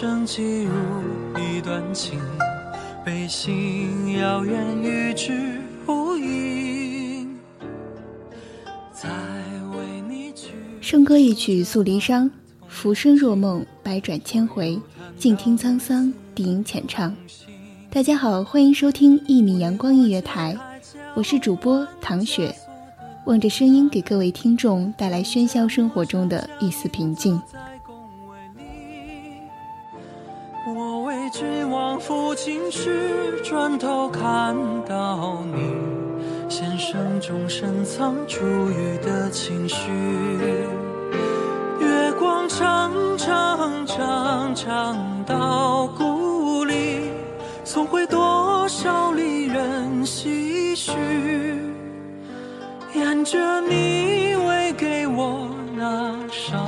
生记入一段情，背信遥远与之无影。再为你去。笙歌一曲诉离殇，浮生若梦，百转千回，静听沧桑，低吟浅唱。大家好，欢迎收听一米阳光音乐台，我是主播唐雪，望着声音给各位听众带来喧嚣生活中的一丝平静。君王抚琴时，转头看到你，弦声中深藏珠玉的情绪。月光长长长长到故里，送回多少离人唏嘘。沿着你喂给我那烧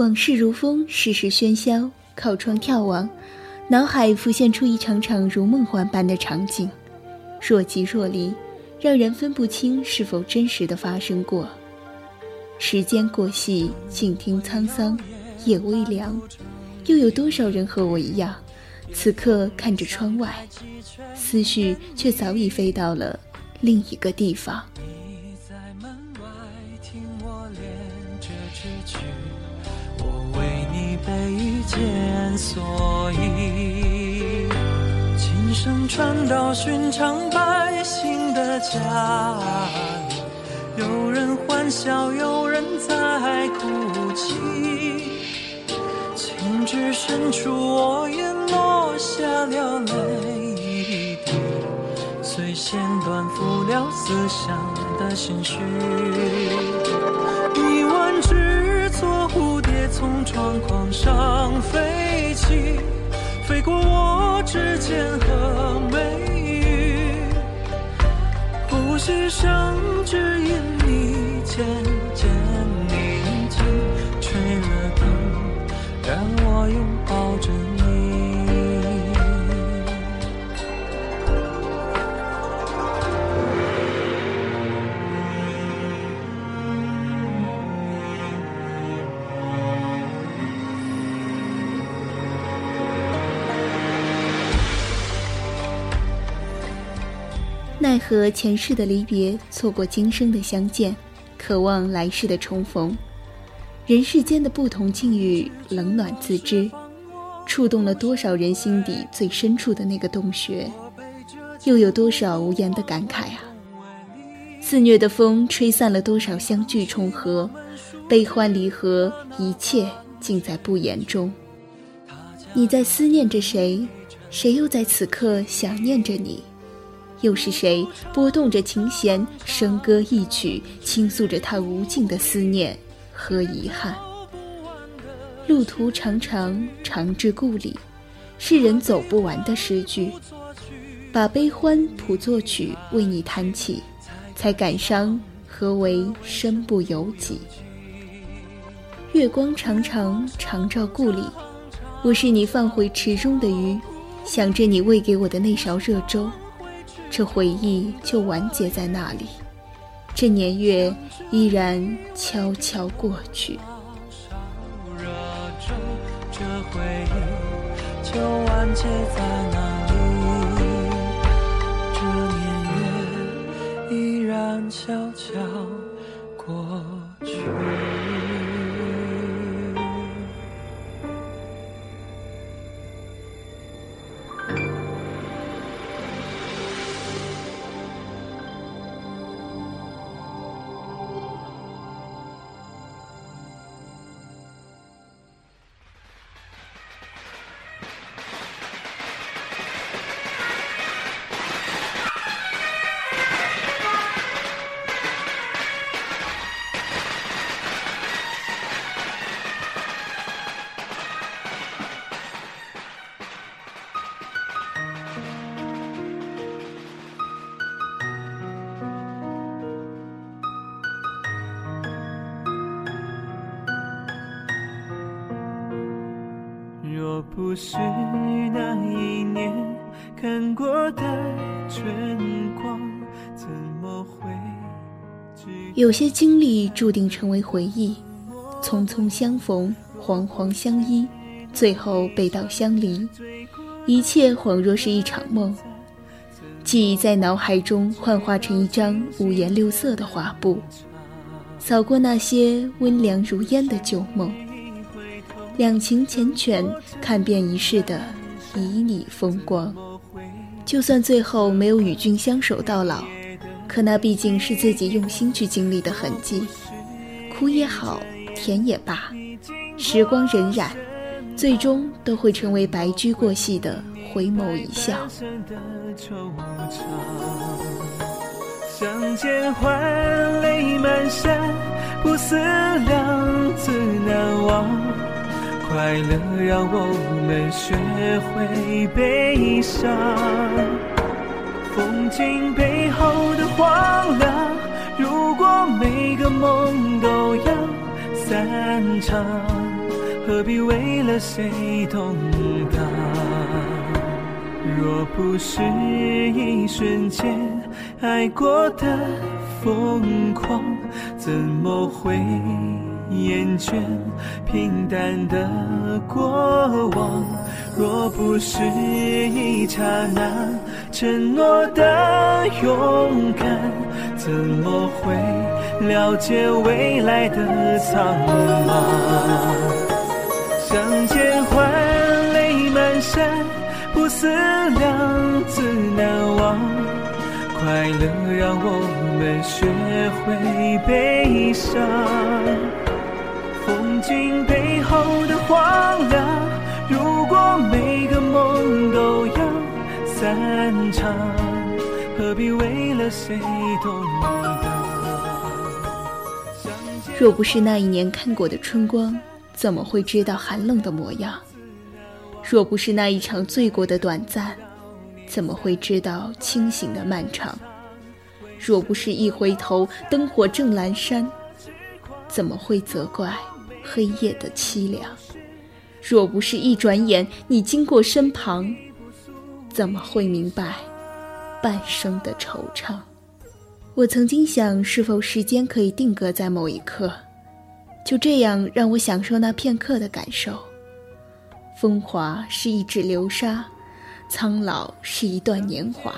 往事如风，世事喧嚣，靠窗眺望，脑海浮现出一场场如梦幻般的场景，若即若离，让人分不清是否真实的发生过。时间过隙，静听沧桑，夜微凉，又有多少人和我一样，此刻看着窗外，思绪却早已飞到了另一个地方。为你备一件蓑衣。琴声传到寻常百姓的家里，有人欢笑，有人在哭泣。情至深处，我也落下了泪滴。随弦断付了思乡的心绪。从窗框上飞起，飞过我指尖和眉宇。呼吸声奈何前世的离别，错过今生的相见，渴望来世的重逢。人世间的不同境遇，冷暖自知，触动了多少人心底最深处的那个洞穴，又有多少无言的感慨啊！肆虐的风吹散了多少相聚重合，悲欢离合，一切尽在不言中。你在思念着谁？谁又在此刻想念着你？又是谁拨动着琴弦，笙歌一曲，倾诉着他无尽的思念和遗憾？路途长长，长至故里，是人走不完的诗句。把悲欢谱作曲，为你弹起，才感伤何为身不由己。月光长长，长照故里，我是你放回池中的鱼，想着你喂给我的那勺热粥，这回忆就完结在那里。这年月依然悄悄过去。热粥，这回忆就完结在那里。这年月依然悄悄不是那一年看过的春光，怎么会有些经历注定成为回忆，匆匆相逢，惶惶相依，最后背道相离，一切恍若是一场梦。记忆在脑海中幻化成一张五颜六色的画布，扫过那些温凉如烟的旧梦，两情缱绻，看遍一世的旖旎风光。就算最后没有与君相守到老，可那毕竟是自己用心去经历的痕迹，苦也好，甜也罢，时光荏苒，最终都会成为白驹过隙的回眸一笑。相见欢，泪满衫，不思量，自难忘。快乐让我们学会悲伤，风景背后的荒凉。如果每个梦都要散场，何必为了谁动荡？若不是一瞬间爱过的疯狂，怎么会厌倦平淡的过往？若不是一刹那承诺的勇敢，怎么会了解未来的苍茫？相见欢，泪满衫。不思量，自难忘。快乐让我们学会悲伤。风景背后的荒凉，如果每个梦都要散场，何必为了谁动荡？若不是那一年看过的春光，怎么会知道寒冷的模样？若不是那一场醉过的短暂，怎么会知道清醒的漫长？若不是一回头，灯火正阑珊，怎么会责怪黑夜的凄凉？若不是一转眼，你经过身旁，怎么会明白半生的惆怅？我曾经想，是否时间可以定格在某一刻，就这样让我享受那片刻的感受。风华是一指流沙，苍老是一段年华。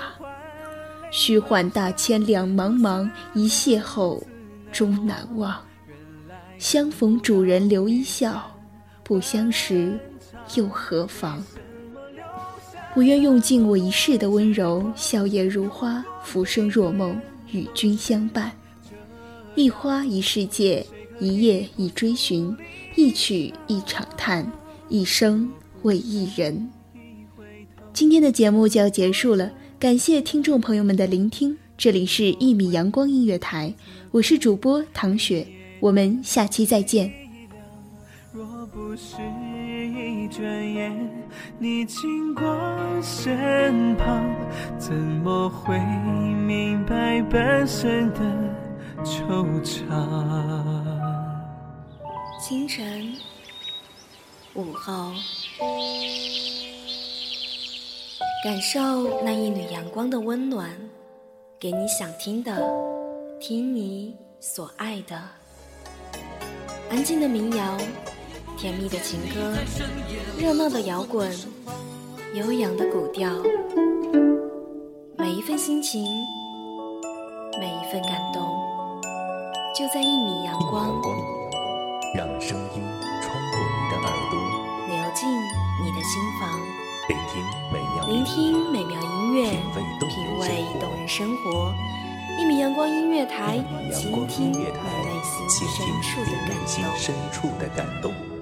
虚幻大千两茫茫，一邂逅终难忘。相逢主人留一笑，不相识又何妨？我愿用尽我一世的温柔，笑靥如花，浮生若梦，与君相伴。一花一世界，一叶一追寻，一曲一场叹。一生为一人。今天的节目就要结束了，感谢听众朋友们的聆听。这里是《一米阳光音乐台》，我是主播唐雪，我们下期再见。若不是一转眼，你经过身旁，怎么会明白半生的惆怅？清晨。午后，感受那一缕阳光的温暖，给你想听的，听你所爱的。安静的民谣，甜蜜的情歌，热闹的摇滚，悠扬的古调。每一份心情，每一份感动，就在一米阳光，让声音穿过你的耳朵，流进你的心房。聆听美妙聆听美妙音乐，品味动人生活。阳光音乐台，倾听你内心深处的感动。